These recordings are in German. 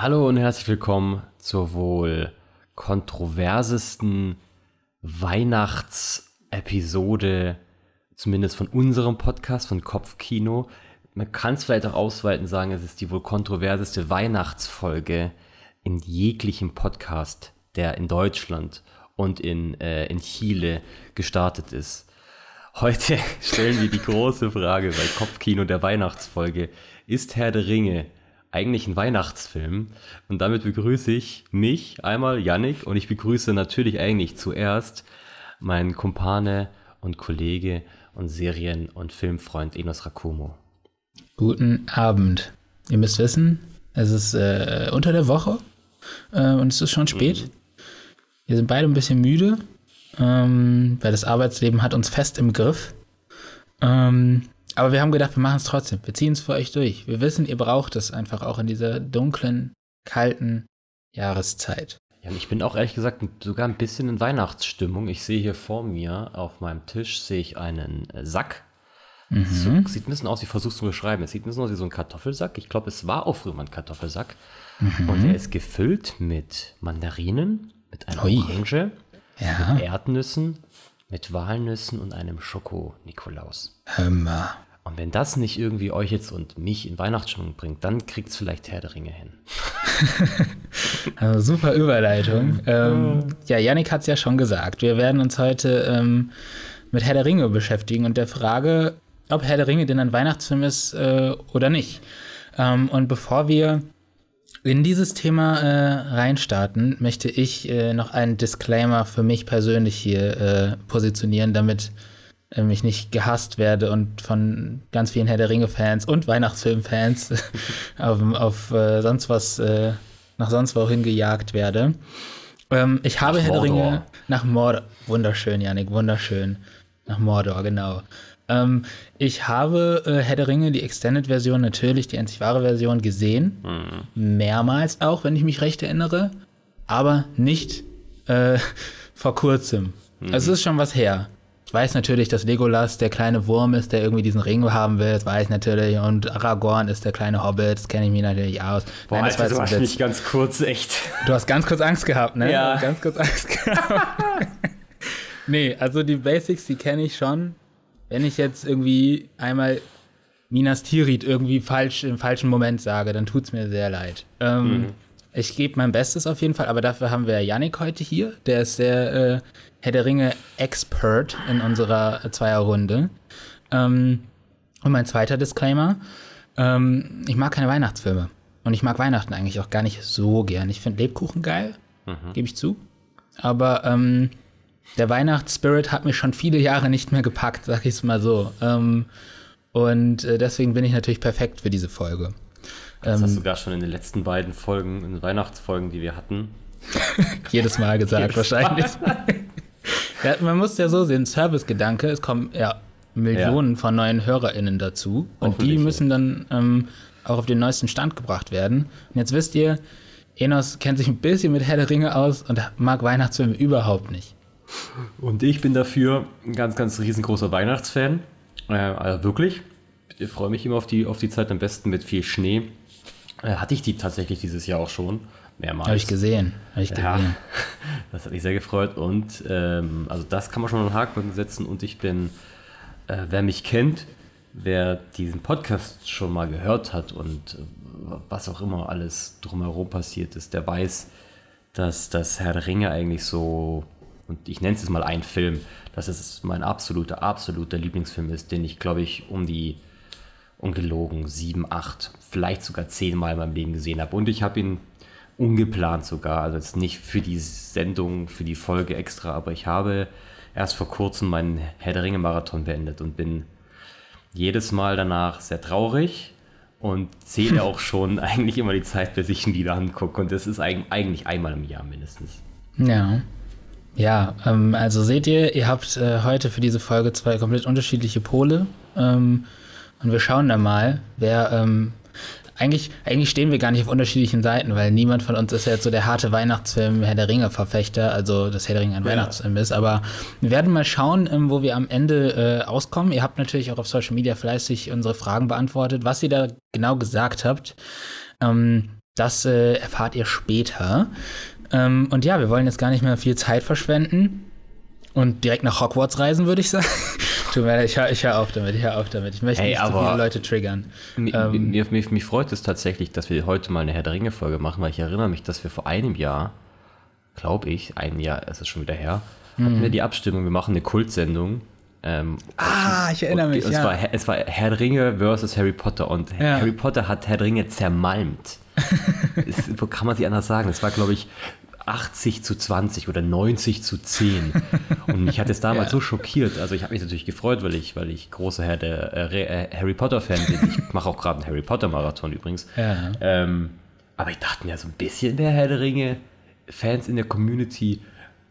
Hallo und herzlich willkommen zur wohl kontroversesten Weihnachtsepisode, zumindest von unserem Podcast, von Kopfkino. Man kann es vielleicht auch ausweiten sagen, es ist die wohl kontroverseste Weihnachtsfolge in jeglichem Podcast, der in Deutschland und in, äh, in Chile gestartet ist. Heute stellen wir die große Frage bei Kopfkino der Weihnachtsfolge. Ist Herr der Ringe eigentlich ein Weihnachtsfilm. Und damit begrüße ich mich einmal, Yannick, und ich begrüße natürlich eigentlich zuerst meinen Kumpane und Kollege und Serien- und Filmfreund Enos Rakumo. Guten Abend. Ihr müsst wissen, es ist äh, unter der Woche äh, und es ist schon spät. Mhm. Wir sind beide ein bisschen müde, ähm, weil das Arbeitsleben hat uns fest im Griff. Ähm, aber wir haben gedacht, wir machen es trotzdem. Wir ziehen es für euch durch. Wir wissen, ihr braucht es einfach auch in dieser dunklen, kalten Jahreszeit. Ja, ich bin auch ehrlich gesagt sogar ein bisschen in Weihnachtsstimmung. Ich sehe hier vor mir auf meinem Tisch sehe ich einen äh, Sack. Mhm. So, sieht ein bisschen aus, ich versuche es zu beschreiben. Es sieht ein bisschen aus wie so ein Kartoffelsack. Ich glaube, es war auch früher mal ein Kartoffelsack. Mhm. Und er ist gefüllt mit Mandarinen, mit einer Ui. Orange, ja. mit Erdnüssen, mit Walnüssen und einem Schoko-Nikolaus. Mal. Und wenn das nicht irgendwie euch jetzt und mich in Weihnachtsstimmung bringt, dann kriegt es vielleicht Herr der Ringe hin. also super Überleitung. ähm, ja, Yannick hat es ja schon gesagt. Wir werden uns heute ähm, mit Herr der Ringe beschäftigen und der Frage, ob Herr der Ringe denn ein Weihnachtsfilm ist äh, oder nicht. Ähm, und bevor wir in dieses Thema äh, reinstarten, möchte ich äh, noch einen Disclaimer für mich persönlich hier äh, positionieren, damit ähm, ich nicht gehasst werde und von ganz vielen Herr der Ringe-Fans und Weihnachtsfilm-Fans auf, auf äh, sonst was, äh, nach sonst wohin gejagt werde. Ähm, ich habe nach Herr Mordor. der Ringe nach Mordor. Wunderschön, Janik, wunderschön. Nach Mordor, genau. Ähm, ich habe äh, Herr der Ringe, die Extended-Version, natürlich, die einzig wahre Version, gesehen. Mhm. Mehrmals auch, wenn ich mich recht erinnere. Aber nicht äh, vor kurzem. Mhm. Also es ist schon was her. Ich weiß natürlich, dass Legolas der kleine Wurm ist, der irgendwie diesen Ring haben will. Das weiß ich natürlich. Und Aragorn ist der kleine Hobbit. Das kenne ich mir natürlich aus. Boah, Nein, das Alter, du hast mich ganz kurz echt. Du hast ganz kurz Angst gehabt, ne? Ja. Ganz kurz Angst gehabt. nee, also die Basics, die kenne ich schon. Wenn ich jetzt irgendwie einmal Minas Tirith irgendwie falsch im falschen Moment sage, dann tut es mir sehr leid. Ähm, mhm. Ich gebe mein Bestes auf jeden Fall, aber dafür haben wir Yannick heute hier. Der ist sehr äh, Herr der Ringe Expert in unserer Zweierrunde. Ähm, und mein zweiter Disclaimer: ähm, Ich mag keine Weihnachtsfilme. Und ich mag Weihnachten eigentlich auch gar nicht so gern. Ich finde Lebkuchen geil, mhm. gebe ich zu. Aber ähm, der Weihnachtsspirit hat mich schon viele Jahre nicht mehr gepackt, sag ich es mal so. Ähm, und äh, deswegen bin ich natürlich perfekt für diese Folge. Das ähm, hast du sogar schon in den letzten beiden Folgen, in den Weihnachtsfolgen, die wir hatten. jedes Mal gesagt, jedes wahrscheinlich. ja, man muss ja so sehen, Servicegedanke, es kommen ja Millionen ja. von neuen HörerInnen dazu und die müssen dann ähm, auch auf den neuesten Stand gebracht werden. Und jetzt wisst ihr, Enos kennt sich ein bisschen mit Herr der Ringe aus und mag Weihnachtsfilme überhaupt nicht. Und ich bin dafür ein ganz, ganz riesengroßer Weihnachtsfan. Äh, also wirklich. Ich freue mich immer auf die, auf die Zeit am besten mit viel Schnee. Äh, hatte ich die tatsächlich dieses Jahr auch schon. Mehrmals. Habe ich gesehen. Hab ich ja, gesehen. das hat mich sehr gefreut. Und ähm, also das kann man schon einen Haken setzen. Und ich bin, äh, wer mich kennt, wer diesen Podcast schon mal gehört hat und äh, was auch immer alles drumherum passiert ist, der weiß, dass das Herr der Ringe eigentlich so, und ich nenne es jetzt mal ein Film, dass es mein absoluter, absoluter Lieblingsfilm ist, den ich, glaube ich, um die ungelogen sieben, acht, vielleicht sogar zehn Mal in meinem Leben gesehen habe. Und ich habe ihn ungeplant sogar, also jetzt nicht für die Sendung, für die Folge extra, aber ich habe erst vor kurzem meinen Herr der Ringe Marathon beendet und bin jedes Mal danach sehr traurig und zähle auch schon eigentlich immer die Zeit, bis ich ihn wieder angucke. Und das ist eigentlich einmal im Jahr mindestens. Ja. Ja, ähm, also seht ihr, ihr habt äh, heute für diese Folge zwei komplett unterschiedliche Pole. Ähm, und wir schauen dann mal, wer. Ähm, eigentlich, eigentlich stehen wir gar nicht auf unterschiedlichen Seiten, weil niemand von uns ist ja jetzt so der harte Weihnachtsfilm Herr der Ringe-Verfechter, also dass Herr der Ringe ein ja. Weihnachtsfilm ist. Aber wir werden mal schauen, ähm, wo wir am Ende äh, auskommen. Ihr habt natürlich auch auf Social Media fleißig unsere Fragen beantwortet. Was ihr da genau gesagt habt, ähm, das äh, erfahrt ihr später. Ähm, und ja, wir wollen jetzt gar nicht mehr viel Zeit verschwenden und direkt nach Hogwarts reisen, würde ich sagen. Tut mir leid, ich höre hör auf damit, ich höre auf damit. Ich möchte hey, nicht zu viele Leute triggern. Ähm, mir, mir, mich freut es tatsächlich, dass wir heute mal eine Herr der Ringe-Folge machen, weil ich erinnere mich, dass wir vor einem Jahr, glaube ich, ein Jahr, es ist schon wieder her, mhm. hatten wir die Abstimmung, wir machen eine Kultsendung. Ähm, ah, ich erinnere mich. Und ja. es, war, es war Herr der Ringe versus Harry Potter und ja. Harry Potter hat Herr der Ringe zermalmt. es, kann man sich anders sagen? Es war, glaube ich, 80 zu 20 oder 90 zu 10. Und mich hat es damals ja. so schockiert. Also ich habe mich natürlich gefreut, weil ich, weil ich großer Herr der äh, äh Harry Potter-Fan bin. Ich mache auch gerade einen Harry Potter-Marathon übrigens. Ja. Ähm, aber ich dachte mir, so ein bisschen mehr Herr der Ringe, Fans in der Community,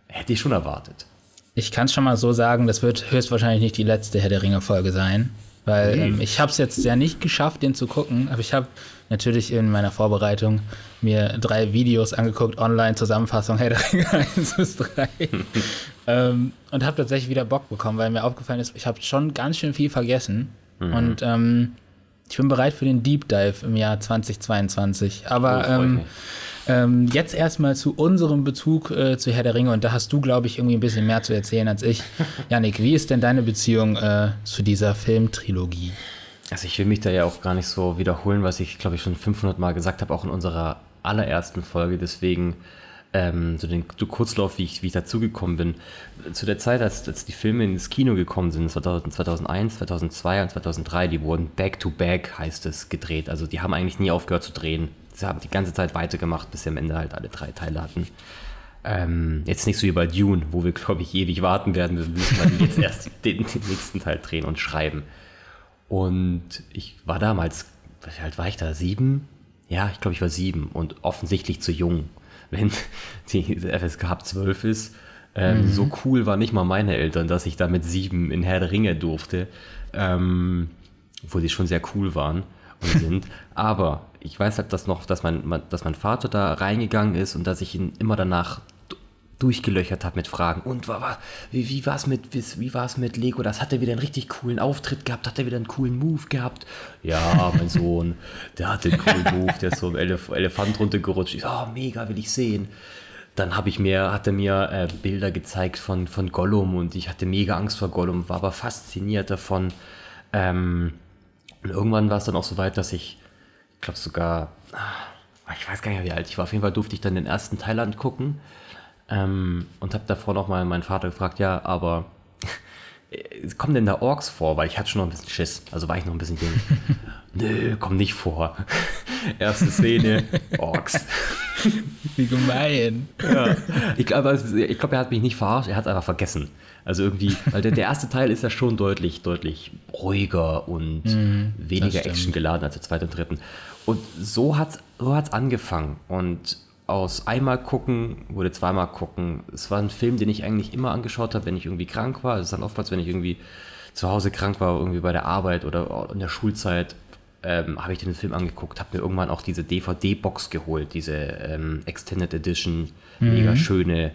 hätte ich schon erwartet. Ich kann es schon mal so sagen, das wird höchstwahrscheinlich nicht die letzte Herr der Ringe-Folge sein. Weil ähm, ich habe es jetzt ja nicht geschafft, den zu gucken, aber ich habe natürlich in meiner Vorbereitung mir drei Videos angeguckt, Online-Zusammenfassung, hey, der Ringe 1 bis 3. ähm, und habe tatsächlich wieder Bock bekommen, weil mir aufgefallen ist, ich habe schon ganz schön viel vergessen. Mhm. Und ähm, ich bin bereit für den Deep Dive im Jahr 2022. Aber oh, ähm, jetzt erstmal zu unserem Bezug äh, zu Herr der Ringe. Und da hast du, glaube ich, irgendwie ein bisschen mehr zu erzählen als ich. Janik, wie ist denn deine Beziehung äh, zu dieser Filmtrilogie? Also ich will mich da ja auch gar nicht so wiederholen, was ich, glaube ich, schon 500 Mal gesagt habe, auch in unserer allerersten Folge. Deswegen ähm, so den so Kurzlauf, wie ich, wie ich dazugekommen bin. Zu der Zeit, als, als die Filme ins Kino gekommen sind, 2001, 2002 und 2003, die wurden back-to-back, -back, heißt es, gedreht. Also die haben eigentlich nie aufgehört zu drehen. Sie haben die ganze Zeit weitergemacht, bis sie am Ende halt alle drei Teile hatten. Ähm, jetzt nicht so wie bei Dune, wo wir, glaube ich, ewig warten werden. Wir müssen jetzt erst den, den nächsten Teil drehen und schreiben. Und ich war damals, wie alt war ich da? Sieben? Ja, ich glaube, ich war sieben und offensichtlich zu jung. Wenn die FSK ab zwölf ist, ähm, mhm. so cool waren nicht mal meine Eltern, dass ich da mit sieben in Herr der Ringe durfte. Ähm, obwohl sie schon sehr cool waren sind. Aber ich weiß halt, dass noch, dass mein, dass mein Vater da reingegangen ist und dass ich ihn immer danach durchgelöchert habe mit Fragen. Und war, wie, wie war es mit, wie, wie mit Lego? Das hat er wieder einen richtig coolen Auftritt gehabt, hat er wieder einen coolen Move gehabt. Ja, mein Sohn, der hatte einen coolen Move, der ist so im Elef Elefant runtergerutscht. Ich oh, mega, will ich sehen. Dann habe ich mir, hat er mir äh, Bilder gezeigt von, von Gollum und ich hatte mega Angst vor Gollum, war aber fasziniert davon. Ähm, und irgendwann war es dann auch so weit, dass ich, ich glaube sogar, ah, ich weiß gar nicht, wie alt ich war. Auf jeden Fall durfte ich dann den ersten Teil angucken ähm, und habe davor noch mal meinen Vater gefragt, ja, aber kommen denn da Orks vor? Weil ich hatte schon noch ein bisschen Schiss, also war ich noch ein bisschen jung. Nö, komm nicht vor. Erste Szene, Orks. Wie gemein. Ja. Ich glaube, glaub, er hat mich nicht verarscht, er hat es einfach vergessen. Also irgendwie, weil der, der erste Teil ist ja schon deutlich, deutlich ruhiger und mm, weniger Action geladen als der zweite und dritte. Und so hat es so hat's angefangen. Und aus einmal gucken wurde zweimal gucken. Es war ein Film, den ich eigentlich immer angeschaut habe, wenn ich irgendwie krank war. Es ist dann oftmals, wenn ich irgendwie zu Hause krank war, irgendwie bei der Arbeit oder in der Schulzeit, ähm, habe ich den Film angeguckt, habe mir irgendwann auch diese DVD-Box geholt, diese ähm, Extended Edition, mhm. mega schöne,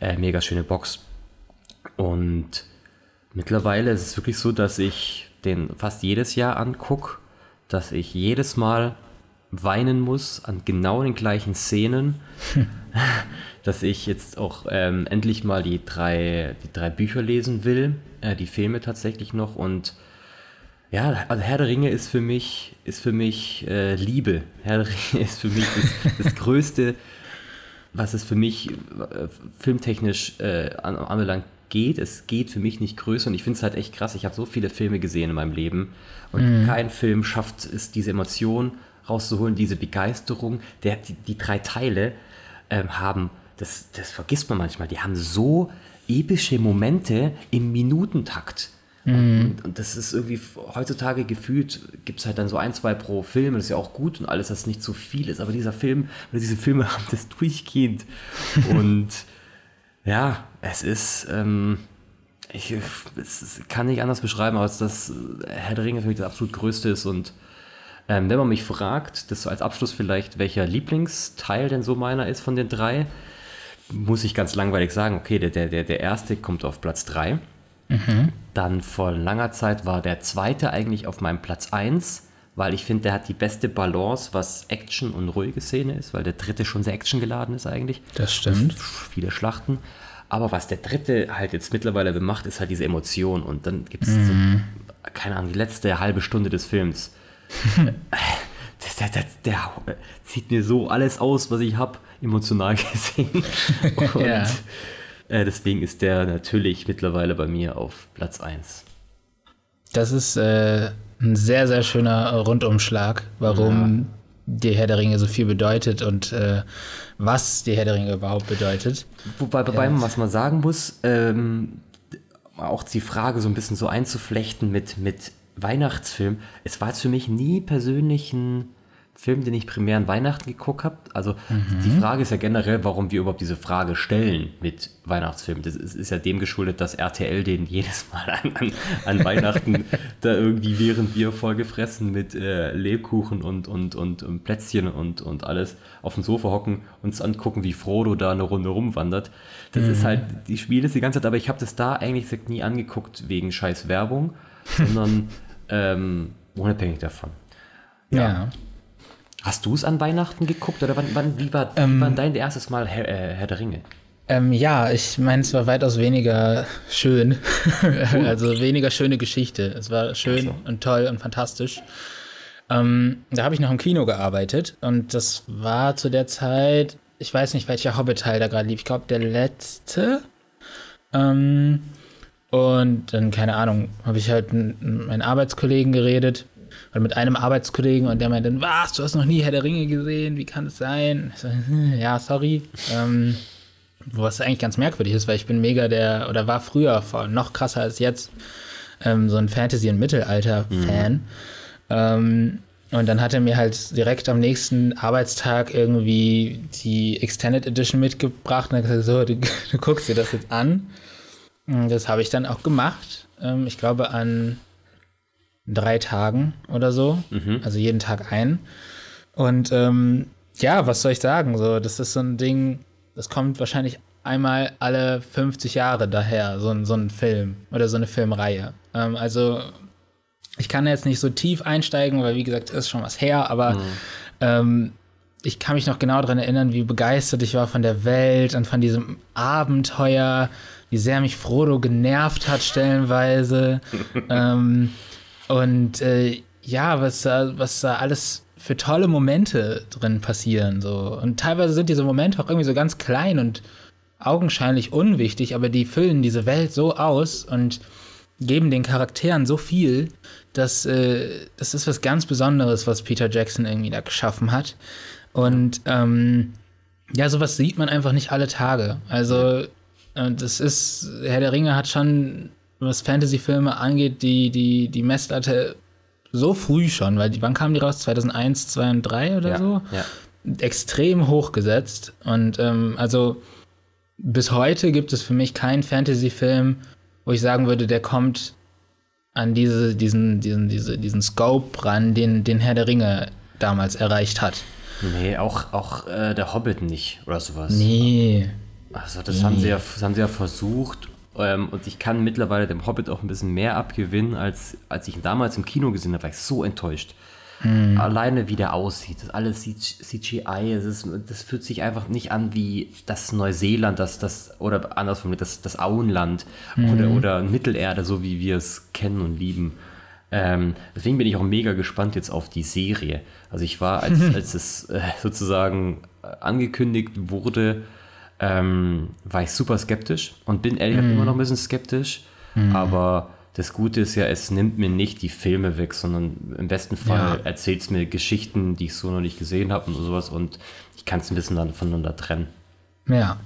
äh, mega schöne Box. Und mittlerweile ist es wirklich so, dass ich den fast jedes Jahr angucke, dass ich jedes Mal weinen muss an genau den gleichen Szenen, dass ich jetzt auch ähm, endlich mal die drei, die drei Bücher lesen will, äh, die Filme tatsächlich noch und ja, also Herr der Ringe ist für mich, ist für mich äh, Liebe. Herr der Ringe ist für mich das, das Größte, was es für mich äh, filmtechnisch äh, anbelangt geht. Es geht für mich nicht größer und ich finde es halt echt krass. Ich habe so viele Filme gesehen in meinem Leben und mhm. kein Film schafft es, diese Emotion rauszuholen, diese Begeisterung. Der, die, die drei Teile ähm, haben, das, das vergisst man manchmal, die haben so epische Momente im Minutentakt. Mhm. Und, und, das ist irgendwie heutzutage gefühlt, gibt es halt dann so ein, zwei pro Film, das ist ja auch gut und alles, dass nicht zu viel ist, aber dieser Film, oder diese Filme haben das durchgehend. und ja, es ist, ähm, ich es kann nicht anders beschreiben, als dass Herr der Ringe für mich das absolut größte ist und ähm, wenn man mich fragt, das so als Abschluss vielleicht, welcher Lieblingsteil denn so meiner ist von den drei, muss ich ganz langweilig sagen, okay, der, der, der erste kommt auf Platz 3. Mhm. Dann vor langer Zeit war der zweite eigentlich auf meinem Platz 1, weil ich finde, der hat die beste Balance, was Action und ruhige Szene ist, weil der dritte schon sehr actiongeladen ist eigentlich. Das stimmt. Viele Schlachten. Aber was der dritte halt jetzt mittlerweile bemacht, ist halt diese Emotion. Und dann gibt es, mhm. so, keine Ahnung, die letzte halbe Stunde des Films. der, der, der, der, zieht mir so alles aus, was ich habe, emotional gesehen. Und ja. äh, deswegen ist der natürlich mittlerweile bei mir auf Platz 1. Das ist äh, ein sehr, sehr schöner Rundumschlag, warum ja. Die Herr der Ringe so viel bedeutet und äh, was die Herr der Ringe überhaupt bedeutet. Wobei, bei ja. was man sagen muss, ähm, auch die Frage so ein bisschen so einzuflechten mit, mit Weihnachtsfilm. Es war jetzt für mich nie persönlich ein Film, den ich primär an Weihnachten geguckt habe. Also mhm. die Frage ist ja generell, warum wir überhaupt diese Frage stellen mit Weihnachtsfilmen. Das ist, ist ja dem geschuldet, dass RTL den jedes Mal an, an, an Weihnachten da irgendwie, während wir vollgefressen mit äh, Lebkuchen und, und, und, und, Plätzchen und, und alles auf dem Sofa hocken, uns angucken, wie Frodo da eine Runde rumwandert. Das mhm. ist halt, die spielen es die ganze Zeit, aber ich habe das da eigentlich nie angeguckt wegen scheiß Werbung, sondern ähm, unabhängig davon. ja. ja. Hast du es an Weihnachten geguckt oder wann, wann wie, war, ähm, wie war dein erstes Mal Herr, äh, Herr der Ringe? Ähm, ja, ich meine, es war weitaus weniger schön. also weniger schöne Geschichte. Es war schön so. und toll und fantastisch. Ähm, da habe ich noch im Kino gearbeitet und das war zu der Zeit, ich weiß nicht, welcher Hobbit-Teil da gerade lief. Ich glaube, der letzte. Ähm, und dann, keine Ahnung, habe ich halt mit meinen Arbeitskollegen geredet und mit einem Arbeitskollegen und der meinte, was, du hast noch nie Herr der Ringe gesehen, wie kann es sein? So, hm, ja, sorry. Ähm, was eigentlich ganz merkwürdig ist, weil ich bin mega der, oder war früher noch krasser als jetzt, ähm, so ein Fantasy- und Mittelalter-Fan. Mhm. Ähm, und dann hat er mir halt direkt am nächsten Arbeitstag irgendwie die Extended Edition mitgebracht und hat gesagt, so, du, du guckst dir das jetzt an. Und das habe ich dann auch gemacht. Ähm, ich glaube an drei Tagen oder so. Mhm. Also jeden Tag ein. Und ähm, ja, was soll ich sagen? So, das ist so ein Ding, das kommt wahrscheinlich einmal alle 50 Jahre daher, so ein, so ein Film oder so eine Filmreihe. Ähm, also ich kann jetzt nicht so tief einsteigen, weil wie gesagt, ist schon was her, aber mhm. ähm, ich kann mich noch genau daran erinnern, wie begeistert ich war von der Welt und von diesem Abenteuer, wie sehr mich Frodo genervt hat stellenweise. ähm, und äh, ja, was da, was da alles für tolle Momente drin passieren. So. Und teilweise sind diese Momente auch irgendwie so ganz klein und augenscheinlich unwichtig, aber die füllen diese Welt so aus und geben den Charakteren so viel, dass äh, das ist was ganz Besonderes, was Peter Jackson irgendwie da geschaffen hat. Und ähm, ja, sowas sieht man einfach nicht alle Tage. Also, äh, das ist, Herr der Ringe hat schon was Fantasy-Filme angeht, die, die, die Messlatte so früh schon, weil die, wann kamen die raus? 2001, 2 und 3 oder ja, so? Ja. Extrem hochgesetzt. Und ähm, also bis heute gibt es für mich keinen Fantasy-Film, wo ich sagen würde, der kommt an diese, diesen, diesen, diese, diesen Scope ran, den, den Herr der Ringe damals erreicht hat. Nee, auch, auch äh, der Hobbit nicht oder sowas. Nee. Also das, nee. Haben sie ja, das haben sie ja versucht ähm, und ich kann mittlerweile dem Hobbit auch ein bisschen mehr abgewinnen, als, als ich ihn damals im Kino gesehen habe, war ich so enttäuscht. Hm. Alleine wie der aussieht, das alles CGI, es ist, das fühlt sich einfach nicht an wie das Neuseeland, das, das oder andersrum, das, das Auenland hm. oder, oder Mittelerde, so wie wir es kennen und lieben. Ähm, deswegen bin ich auch mega gespannt jetzt auf die Serie. Also ich war, als, als es äh, sozusagen äh, angekündigt wurde, ähm, war ich super skeptisch und bin ehrlich mm. immer noch ein bisschen skeptisch. Mm. Aber das Gute ist ja, es nimmt mir nicht die Filme weg, sondern im besten Fall ja. erzählt es mir Geschichten, die ich so noch nicht gesehen habe und sowas und ich kann es ein bisschen voneinander trennen. Ja.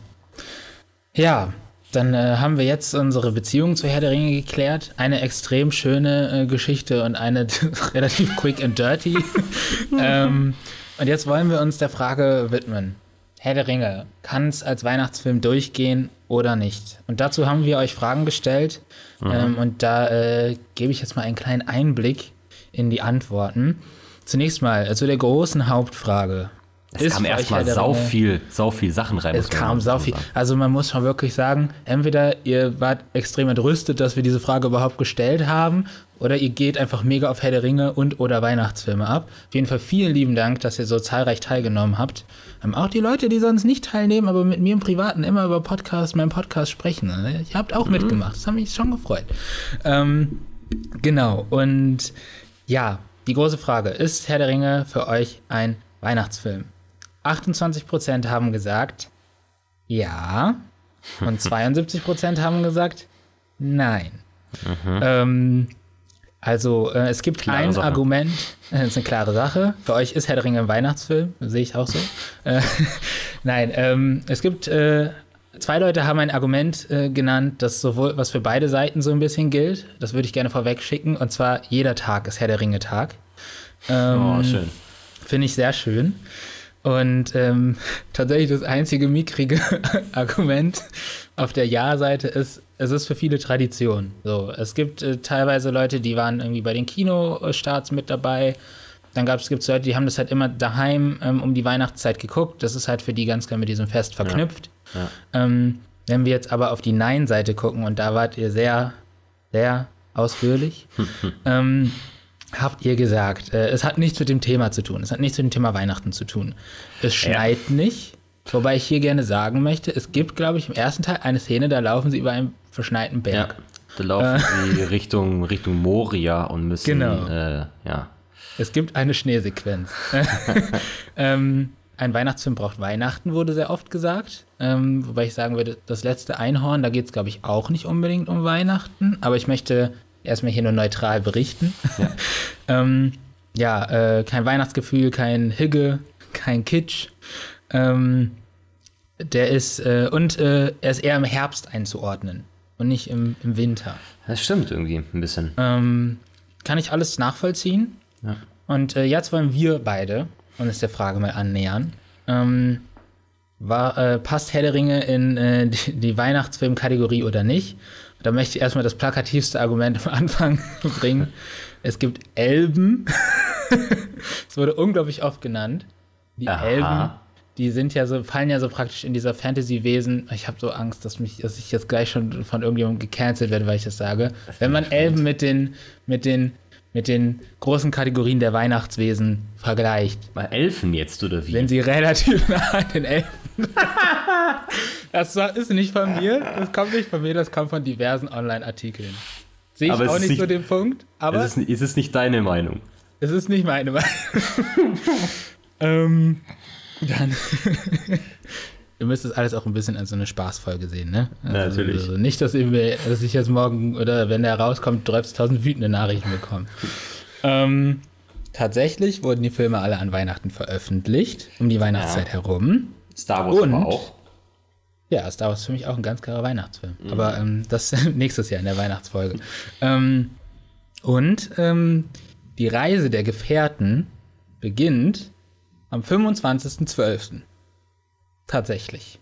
Ja, dann äh, haben wir jetzt unsere Beziehung zu Herr der Ringe geklärt. Eine extrem schöne äh, Geschichte und eine relativ quick and dirty. ähm, und jetzt wollen wir uns der Frage widmen. Herr der Ringe, kann es als Weihnachtsfilm durchgehen oder nicht? Und dazu haben wir euch Fragen gestellt mhm. ähm, und da äh, gebe ich jetzt mal einen kleinen Einblick in die Antworten. Zunächst mal, also der großen Hauptfrage. Es kam erstmal sau viel, sau viel Sachen rein. Es kam sau viel. sagen. Also man muss schon wirklich sagen, entweder ihr wart extrem entrüstet, dass wir diese Frage überhaupt gestellt haben, oder ihr geht einfach mega auf Herr der Ringe und oder Weihnachtsfilme ab. Auf jeden Fall vielen lieben Dank, dass ihr so zahlreich teilgenommen habt. Ähm, auch die Leute, die sonst nicht teilnehmen, aber mit mir im Privaten immer über Podcast, meinen Podcast sprechen. ne? Ihr habt auch mitgemacht. Das hat mich schon gefreut. Ähm, genau. Und ja, die große Frage, ist Herr der Ringe für euch ein Weihnachtsfilm? 28% haben gesagt ja und 72% haben gesagt nein. Ähm, also äh, es gibt Klare ein Sache. Argument, das ist eine klare Sache. Für euch ist Herr der Ringe ein Weihnachtsfilm, sehe ich auch so. äh, nein, ähm, es gibt äh, zwei Leute haben ein Argument äh, genannt, das sowohl was für beide Seiten so ein bisschen gilt. Das würde ich gerne vorweg schicken. Und zwar jeder Tag ist Herr der Ringe Tag. Ähm, Oh, schön. Finde ich sehr schön. Und ähm, tatsächlich das einzige mickrige Argument auf der Ja-Seite ist, es ist für viele Tradition. So, es gibt äh, teilweise Leute, die waren irgendwie bei den Kinostarts mit dabei. Dann gab es Leute, die haben das halt immer daheim ähm, um die Weihnachtszeit geguckt. Das ist halt für die ganz klar mit diesem Fest verknüpft. Ja. Ähm, wenn wir jetzt aber auf die Nein-Seite gucken, und da wart ihr sehr, sehr ausführlich, ähm, habt ihr gesagt, äh, es hat nichts mit dem Thema zu tun. Es hat nichts mit dem Thema Weihnachten zu tun. Es schneit nicht. Wobei ich hier gerne sagen möchte, es gibt, glaube ich, im ersten Teil eine Szene, da laufen sie über einen verschneiten Ja. Berg. Da laufen sie Richtung, Richtung Moria und müssen, Genau. äh, ja. Es gibt eine Schneesequenz. ähm, ein Weihnachtsfilm braucht Weihnachten, wurde sehr oft gesagt. Ähm, wobei ich sagen würde, das letzte Einhorn, da geht es, glaube ich, auch nicht unbedingt um Weihnachten. Aber ich möchte erstmal hier nur neutral berichten. Ja. ähm, ja, äh, kein Weihnachtsgefühl, kein Higge, kein Kitsch. Ähm, der ist, äh, und äh, er ist eher im Herbst einzuordnen und nicht im, im Winter. Das stimmt irgendwie ein bisschen. Ähm, kann ich alles nachvollziehen. Ja. Und äh, jetzt wollen wir beide uns der Frage mal annähern. Ähm, war, äh, passt Herr der Ringe in äh, die, die Weihnachtsfilmkategorie oder nicht? Da möchte ich erstmal das plakativste Argument am Anfang bringen. Es gibt Elben. Es wurde unglaublich oft genannt. Die Aha. Elben, die sind ja so, fallen ja so praktisch in dieser Fantasy-Wesen. Ich habe so Angst, dass mich, dass ich jetzt gleich schon von irgendjemandem gecancelt werde, weil ich das sage. Wenn man Elben mit den, mit den, mit den großen Kategorien der Weihnachtswesen vergleicht, Bei Elfen jetzt, oder wie? sind sie relativ nah an den Elfen. Das ist nicht von mir, das kommt nicht von mir, das kommt von diversen Online-Artikeln. Sehe ich Aber auch ist nicht nicht- so den Punkt, aber ist, es, ist es nicht deine Meinung? es ist nicht meine Meinung. ähm, dann. Ihr müsst das alles auch ein bisschen als so eine Spaßfolge sehen, ne? Natürlich. Also nicht, dass, ihr, dass ich jetzt morgen oder wenn der rauskommt, 30.000 wütende Nachrichten bekomme. ähm, tatsächlich wurden die Filme alle an Weihnachten veröffentlicht, um die Weihnachtszeit Ja. herum. Star Wars Und? auch. Ja, Star Wars ist für mich auch ein ganz klarer Weihnachtsfilm. Aber ähm, das nächstes Jahr in der Weihnachtsfolge. ähm, und ähm, die Reise der Gefährten beginnt am 25.12. Tatsächlich.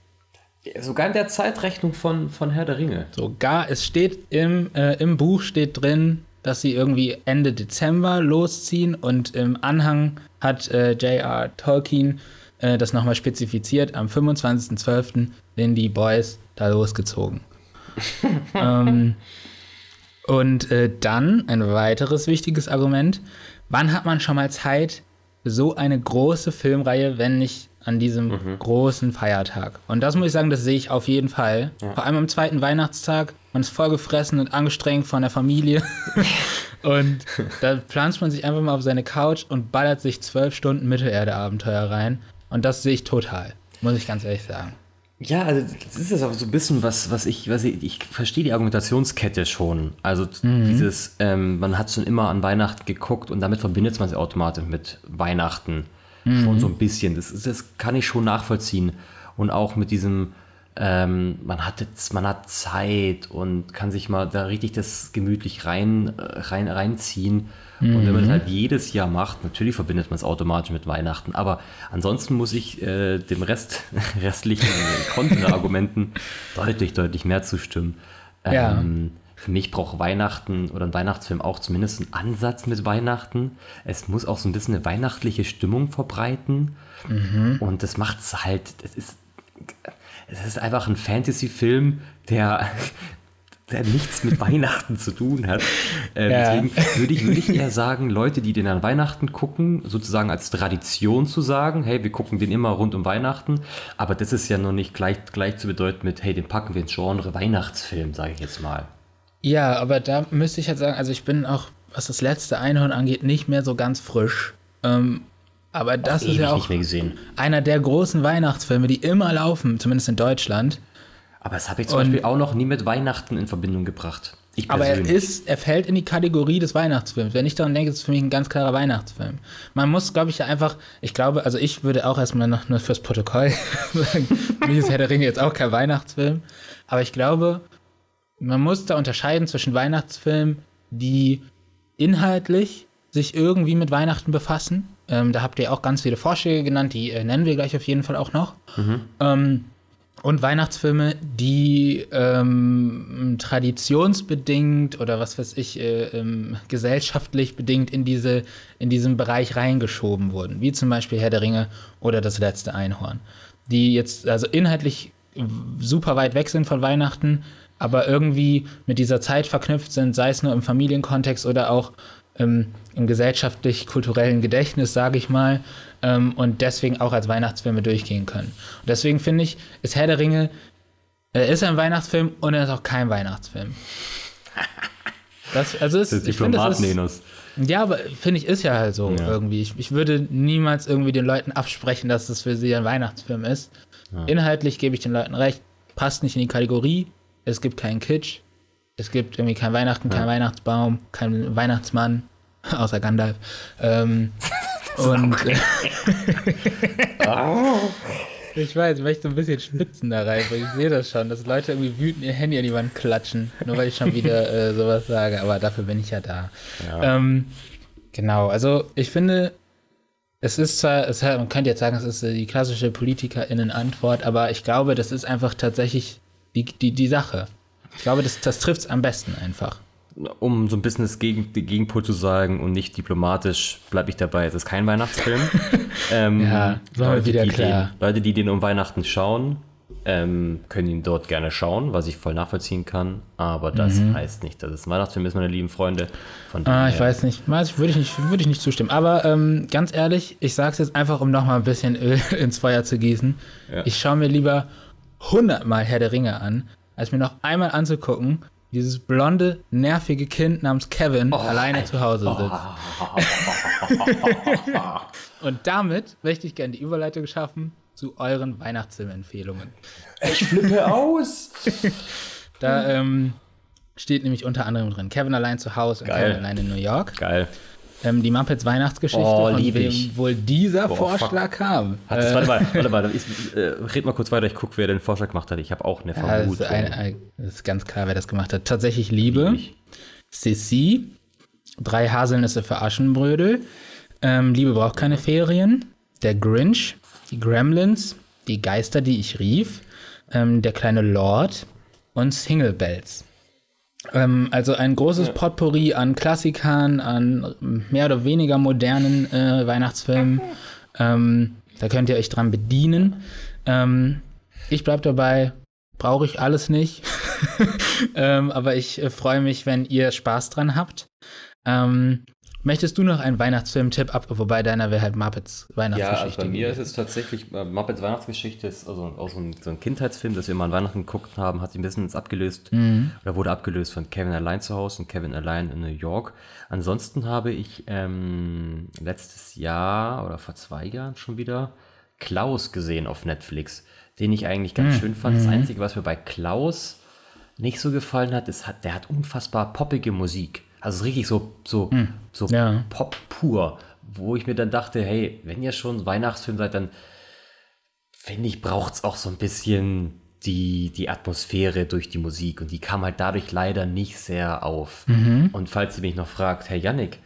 Sogar in der Zeitrechnung von, von Herr der Ringe. Sogar, es steht im, äh, im Buch steht drin, dass sie irgendwie Ende Dezember losziehen und im Anhang hat äh, J.R. Tolkien äh, das nochmal spezifiziert. Am 25.12. sind die Boys da losgezogen. ähm, und äh, dann ein weiteres wichtiges Argument. Wann hat man schon mal Zeit, so eine große Filmreihe, wenn nicht an diesem großen Feiertag? Und das muss ich sagen, das sehe ich auf jeden Fall. Vor allem am zweiten Weihnachtstag. Man ist vollgefressen und angestrengt von der Familie. und da pflanzt man sich einfach mal auf seine Couch und ballert sich zwölf Stunden Mittelerde-Abenteuer rein. Und das sehe ich total, muss ich ganz ehrlich sagen. Ja, also das ist das auch so ein bisschen, was, was ich, was ich, ich verstehe die Argumentationskette schon. Also dieses, ähm, man hat schon immer an Weihnachten geguckt und damit verbindet man es automatisch mit Weihnachten. Schon so ein bisschen. Das, ist- das kann ich schon nachvollziehen. Und auch mit diesem, ähm, man hat jetzt, man hat Zeit und kann sich mal da richtig das gemütlich rein, äh, rein, reinziehen. Und wenn man das halt jedes Jahr macht, natürlich verbindet man es automatisch mit Weihnachten. Aber ansonsten muss ich äh, dem Rest, restlichen Kontraargumenten deutlich, deutlich mehr zustimmen. Ja. Ähm, für mich braucht Weihnachten oder ein Weihnachtsfilm auch zumindest einen Ansatz mit Weihnachten. Es muss auch so ein bisschen eine weihnachtliche Stimmung verbreiten. Mhm. Und das macht es halt, das ist, es ist einfach ein Fantasy-Film, der, der nichts mit Weihnachten zu tun hat. Äh, ja. Deswegen würde ich, würde ich eher sagen, Leute, die den an Weihnachten gucken, sozusagen als Tradition zu sagen, hey, wir gucken den immer rund um Weihnachten, aber das ist ja noch nicht gleich, gleich zu bedeuten mit, hey, den packen wir ins Genre Weihnachtsfilm, sage ich jetzt mal. Ja, aber da müsste ich halt sagen, also ich bin auch, was das letzte Einhorn angeht, nicht mehr so ganz frisch. Ähm, aber das ist ja auch einer der großen Weihnachtsfilme, die immer laufen, zumindest in Deutschland. Aber das habe ich zum und, Beispiel auch noch nie mit Weihnachten in Verbindung gebracht. aber er ist, er fällt in die Kategorie des Weihnachtsfilms. Wenn ich daran denke, ist es für mich ein ganz klarer Weihnachtsfilm. Man muss, glaube ich, einfach, ich glaube, also ich würde auch erstmal noch nur fürs Protokoll sagen, mich ist Herr der Ringe jetzt auch kein Weihnachtsfilm. Aber ich glaube, man muss da unterscheiden zwischen Weihnachtsfilmen, die inhaltlich sich irgendwie mit Weihnachten befassen. Ähm, da habt ihr auch ganz viele Vorschläge genannt, die äh, nennen wir gleich auf jeden Fall auch noch. Mhm. Ähm, und Weihnachtsfilme, die ähm, traditionsbedingt oder was weiß ich, äh, ähm, gesellschaftlich bedingt in, diese, in diesen Bereich reingeschoben wurden, wie zum Beispiel Herr der Ringe oder Das letzte Einhorn, die jetzt also inhaltlich super weit weg sind von Weihnachten, aber irgendwie mit dieser Zeit verknüpft sind, sei es nur im Familienkontext oder auch ähm, im gesellschaftlich-kulturellen Gedächtnis, sage ich mal, ähm, und deswegen auch als Weihnachtsfilme durchgehen können. Und deswegen finde ich, ist Herr der Ringe, er ist ein Weihnachtsfilm und er ist auch kein Weihnachtsfilm. Das, also ist, das ist ich finde, das ist, ja, aber finde ich, ist ja halt so ja. irgendwie. Ich, ich, würde niemals irgendwie den Leuten absprechen, dass das für sie ein Weihnachtsfilm ist. Ja. Inhaltlich gebe ich den Leuten recht, passt nicht in die Kategorie. Es gibt keinen Kitsch. Es gibt irgendwie kein Weihnachten, ja. kein Weihnachtsbaum, kein Weihnachtsmann, außer Gandalf. Ähm, und ich weiß, ich möchte so ein bisschen spitzen da rein, weil ich sehe das schon, dass Leute irgendwie wütend ihr Handy an die Wand klatschen, nur weil ich schon wieder äh, sowas sage, aber dafür bin ich ja da. Ja. Ähm, genau, also ich finde, es ist zwar, es, man könnte jetzt sagen, es ist die klassische PolitikerInnen-Antwort, aber ich glaube, das ist einfach tatsächlich die, die, die Sache. Ich glaube, das, das trifft es am besten einfach um so ein bisschen das Gegen, Gegenpol zu sagen und nicht diplomatisch, bleibe ich dabei. Es ist kein Weihnachtsfilm. ähm, ja, Leute, wieder klar. Den, Leute, die den um Weihnachten schauen, ähm, können ihn dort gerne schauen, was ich voll nachvollziehen kann. Aber das mhm. heißt nicht, dass es ein Weihnachtsfilm ist, meine lieben Freunde. Von ah, ich weiß nicht. Würde ich nicht, würde ich nicht zustimmen. Aber ähm, ganz ehrlich, ich sage es jetzt einfach, um nochmal ein bisschen Öl ins Feuer zu gießen. Ja. Ich schaue mir lieber hundertmal Herr der Ringe an, als mir noch einmal anzugucken, dieses blonde, nervige Kind namens Kevin oh, alleine zu Hause sitzt. Und damit möchte ich gerne die Überleitung schaffen zu euren Weihnachtsfilmempfehlungen. Ich flippe aus! da ähm, steht nämlich unter anderem drin Kevin allein zu Hause und Kevin allein in New York. Geil. Ähm, die Muppets Weihnachtsgeschichte, oh, von wem ich. wohl dieser Boah, Vorschlag fuck. kam. Hat das, warte mal, warte mal, ich, äh, red mal kurz weiter, ich gucke, wer den Vorschlag gemacht hat. Ich habe auch eine Vermutung. Ja, das, ist ein, das ist ganz klar, wer das gemacht hat. Tatsächlich Liebe, Sissi, drei Haselnüsse für Aschenbrödel, ähm, Liebe braucht keine Ferien, der Grinch, die Gremlins, die Geister, die ich rief, ähm, der kleine Lord und Single Bells. Ähm, also ein großes ja. Potpourri an Klassikern, an mehr oder weniger modernen äh, Weihnachtsfilmen. Ähm, da könnt ihr euch dran bedienen. Ähm, ich bleibe dabei, brauche ich alles nicht. ähm, aber ich äh, freue mich, wenn ihr Spaß dran habt. Ähm, Möchtest du noch einen Weihnachtsfilm-Tipp ab? Wobei deiner wäre halt Muppets Weihnachtsgeschichte. Ja, also bei mir ist es tatsächlich, äh, Muppets Weihnachtsgeschichte ist also auch so ein, so ein, Kindheitsfilm, das wir mal an Weihnachten geguckt haben, hat sich ein bisschen abgelöst mhm. oder wurde abgelöst von Kevin allein zu Hause und Kevin allein in New York. Ansonsten habe ich ähm, letztes Jahr oder vor zwei Jahren schon wieder Klaus gesehen auf Netflix, den ich eigentlich ganz mhm. schön fand. Das mhm. Einzige, was mir bei Klaus nicht so gefallen hat, ist, der hat unfassbar poppige Musik. Also richtig so, so, hm. so ja. Pop pur, wo ich mir dann dachte, hey, wenn ihr schon Weihnachtsfilm seid, dann finde ich, braucht es auch so ein bisschen die, die Atmosphäre durch die Musik und die kam halt dadurch leider nicht sehr auf. Mhm. Und falls ihr mich noch fragt, Herr Yannick,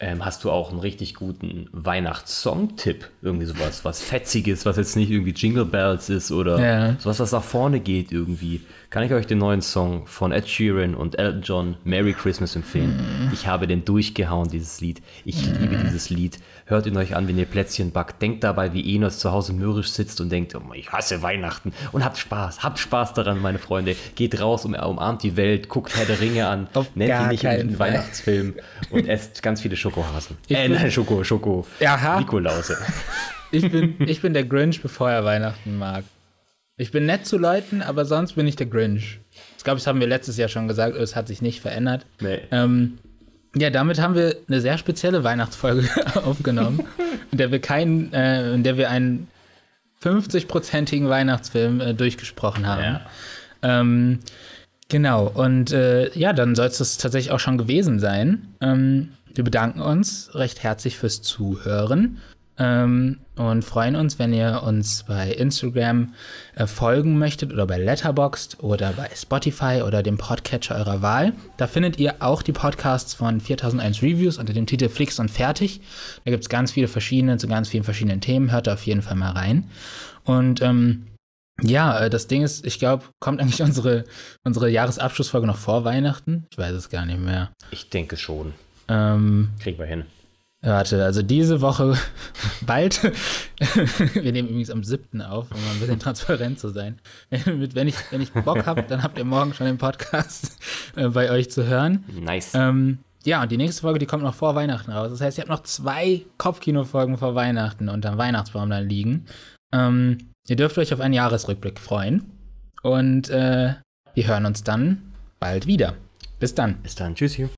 Ähm, hast du auch einen richtig guten Weihnachtssong-Tipp? Irgendwie sowas, was Fetziges, was jetzt nicht irgendwie Jingle Bells ist oder Ja. sowas, was nach vorne geht irgendwie. Kann ich euch den neuen Song von Ed Sheeran und Elton John, Merry Christmas, empfehlen? Ich habe den durchgehauen, dieses Lied. Ich liebe dieses Lied. Hört ihn euch an, wenn ihr Plätzchen backt. Denkt dabei, wie Enos zu Hause mürrisch sitzt und denkt, oh, ich hasse Weihnachten. Und habt Spaß. Habt Spaß daran, meine Freunde. Geht raus, um, umarmt die Welt, guckt Herr der Ringe an, Auf nennt ihn nicht einen. Weihnachtsfilm und esst ganz viele Schokohasen. Ich äh, nein, Schoko, Schoko. Aha. Nikolause. Ich bin, ich bin der Grinch, bevor er Weihnachten mag. Ich bin nett zu Leuten, aber sonst bin ich der Grinch. Ich glaube, das haben wir letztes Jahr schon gesagt, es hat sich nicht verändert. Nee. Ähm, ja, damit haben wir eine sehr spezielle Weihnachtsfolge aufgenommen, in der wir keinen, äh, in der wir einen 50-prozentigen Weihnachtsfilm äh, durchgesprochen haben. Ja. Ähm, genau, und äh, ja, dann soll es das tatsächlich auch schon gewesen sein. Ähm, wir bedanken uns recht herzlich fürs Zuhören ähm, und freuen uns, wenn ihr uns bei Instagram äh, folgen möchtet oder bei Letterboxd oder bei Spotify oder dem Podcatcher eurer Wahl. Da findet ihr auch die Podcasts von 4001 Reviews unter dem Titel Flix und Fertig. Da gibt es ganz viele verschiedene zu ganz vielen verschiedenen Themen. Hört da auf jeden Fall mal rein. Und ähm, ja, äh, das Ding ist, ich glaube, kommt eigentlich unsere, unsere Jahresabschlussfolge noch vor Weihnachten? Ich weiß es gar nicht mehr. Ich denke schon. Ähm, Kriegen wir hin. Warte, also diese Woche bald. wir nehmen übrigens am 7. auf, um ein bisschen transparent zu sein. Wenn, ich, wenn ich Bock habe, dann habt ihr morgen schon den Podcast äh, bei euch zu hören. Nice. Ähm, ja, und die nächste Folge, die kommt noch vor Weihnachten raus. Das heißt, ihr habt noch zwei Kopfkino-Folgen vor Weihnachten unterm Weihnachtsbaum dann liegen. Ähm, ihr dürft euch auf einen Jahresrückblick freuen. Und äh, wir hören uns dann bald wieder. Bis dann. Bis dann. Tschüssi.